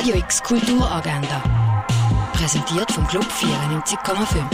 Radio X Kulturagenda. Präsentiert vom Club 94,5.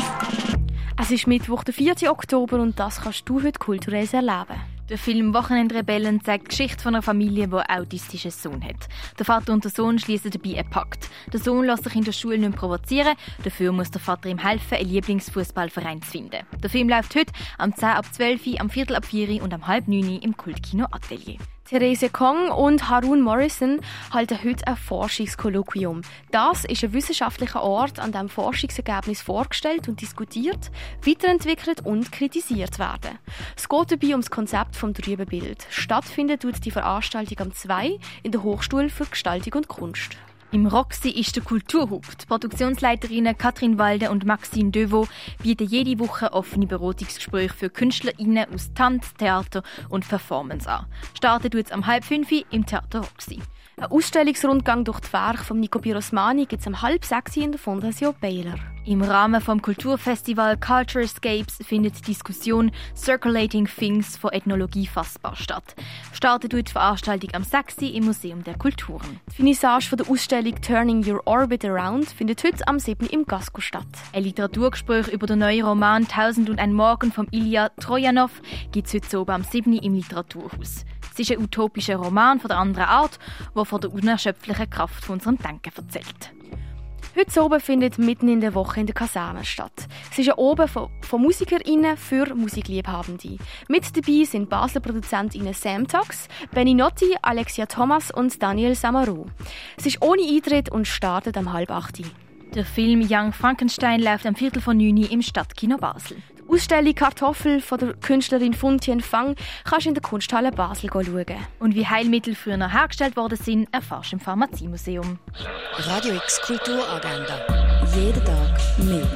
Es ist Mittwoch, der 4. Oktober und das kannst du heute kulturell erleben. Der Film Wochenendrebellen zeigt die Geschichte von einer Familie, die einen autistischen Sohn hat. Der Vater und der Sohn schließen dabei einen Pakt. Der Sohn lässt sich in der Schule nicht provozieren, dafür muss der Vater ihm helfen, einen Lieblingsfußballverein zu finden. Der Film läuft heute am 10 ab 12 Uhr, am Viertel ab 4 Uhr und am halb 9 Uhr im Kultkino Atelier. Therese Kong und Harun Morrison halten heute ein Forschungskolloquium. Das ist ein wissenschaftlicher Ort, an dem Forschungsergebnisse vorgestellt und diskutiert, weiterentwickelt und kritisiert werden. Es geht dabei um das Konzept vom trüben Bild. Stattfindet tut die Veranstaltung am 2 in der Hochschule für Gestaltung und Kunst. Im Roxy ist der Kulturhub. Die Produktionsleiterinnen Katrin Walde und Maxine Deveau bieten jede Woche offene Beratungsgespräche für KünstlerInnen aus Tanz, Theater und Performance an. Startet jetzt am halb fünf im Theater Roxy. Ein Ausstellungsrundgang durch die Werke von Nico Pirosmani gibt es am halb sechs in der Fondation Baylor. Im Rahmen vom Kulturfestival Culture Escapes findet die Diskussion Circulating Things von Ethnologie fassbar statt. Startet die Veranstaltung am 6. im Museum der Kulturen. Die Finissage von der Ausstellung Turning Your Orbit Around findet heute am 7. im Gasco statt. Ein Literaturgespräch über den neuen Roman Tausend und ein Morgen von Ilya Trojanov gibt es heute oben am 7. im Literaturhaus. Es ist ein utopischer Roman von der anderen Art, der von der unerschöpflichen Kraft von unserem Denken erzählt. Heute oben findet mitten in der Woche in der Kaserne statt. Es ist ein Oben von, von MusikerInnen für Musikliebhabende. Mit dabei sind Basler ProduzentInnen Sam Tox, Benny Notti, Alexia Thomas und Daniel Samaru. Es ist ohne Eintritt und startet am halb acht. Der Film Young Frankenstein läuft am Viertel von Juni im Stadtkino Basel. Ausstellung Kartoffel von der Künstlerin Funtien Fang kannst du in der Kunsthalle Basel schauen. Und wie Heilmittel früher hergestellt worden sind, erfährst du im Pharmaziemuseum. Radio X Kulturagenda. Jeden Tag mehr.